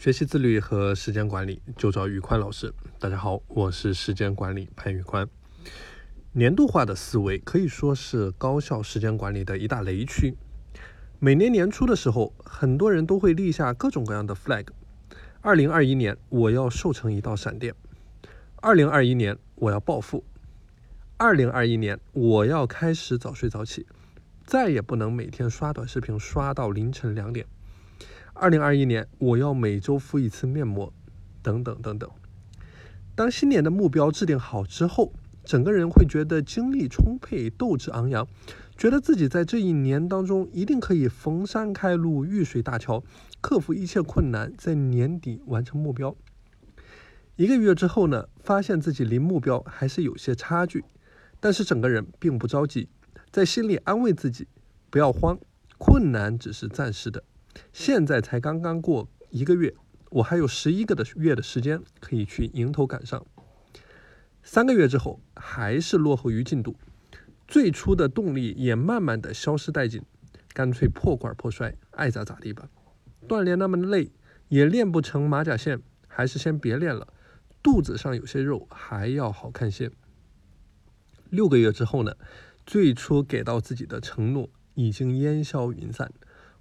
学习自律和时间管理就找宇宽老师。大家好，我是时间管理潘宇宽。年度化的思维可以说是高效时间管理的一大雷区。每年年初的时候，很多人都会立下各种各样的 flag。二零二一年，我要瘦成一道闪电；二零二一年，我要暴富；二零二一年，我要开始早睡早起，再也不能每天刷短视频刷到凌晨两点。二零二一年，我要每周敷一次面膜，等等等等。当新年的目标制定好之后，整个人会觉得精力充沛、斗志昂扬，觉得自己在这一年当中一定可以逢山开路、遇水搭桥，克服一切困难，在年底完成目标。一个月之后呢，发现自己离目标还是有些差距，但是整个人并不着急，在心里安慰自己：不要慌，困难只是暂时的。现在才刚刚过一个月，我还有十一个的月的时间可以去迎头赶上。三个月之后还是落后于进度，最初的动力也慢慢的消失殆尽，干脆破罐破摔，爱咋咋地吧。锻炼那么累，也练不成马甲线，还是先别练了。肚子上有些肉，还要好看些。六个月之后呢，最初给到自己的承诺已经烟消云散。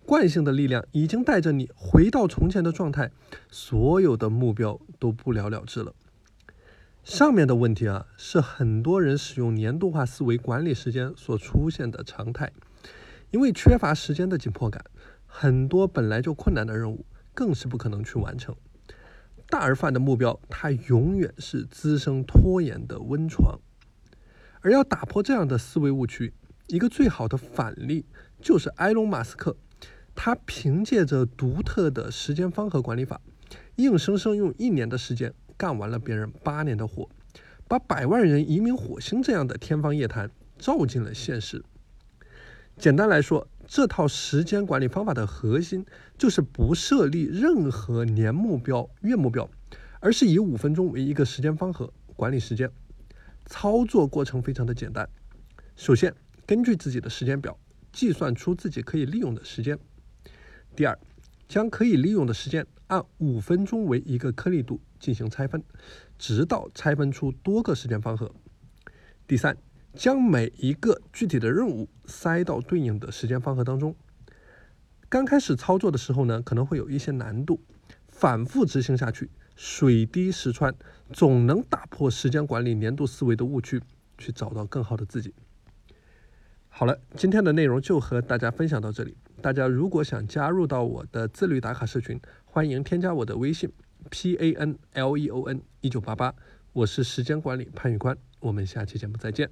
惯性的力量已经带着你回到从前的状态，所有的目标都不了了之了。上面的问题啊，是很多人使用年度化思维管理时间所出现的常态。因为缺乏时间的紧迫感，很多本来就困难的任务更是不可能去完成。大而泛的目标，它永远是滋生拖延的温床。而要打破这样的思维误区，一个最好的反例就是埃隆·马斯克。他凭借着独特的时间方盒管理法，硬生生用一年的时间干完了别人八年的活，把百万人移民火星这样的天方夜谭照进了现实。简单来说，这套时间管理方法的核心就是不设立任何年目标、月目标，而是以五分钟为一个时间方盒管理时间。操作过程非常的简单，首先根据自己的时间表计算出自己可以利用的时间。第二，将可以利用的时间按五分钟为一个颗粒度进行拆分，直到拆分出多个时间方盒。第三，将每一个具体的任务塞到对应的时间方盒当中。刚开始操作的时候呢，可能会有一些难度，反复执行下去，水滴石穿，总能打破时间管理年度思维的误区，去找到更好的自己。好了，今天的内容就和大家分享到这里。大家如果想加入到我的自律打卡社群，欢迎添加我的微信 p a n l e o n 一九八八，我是时间管理潘玉宽，我们下期节目再见。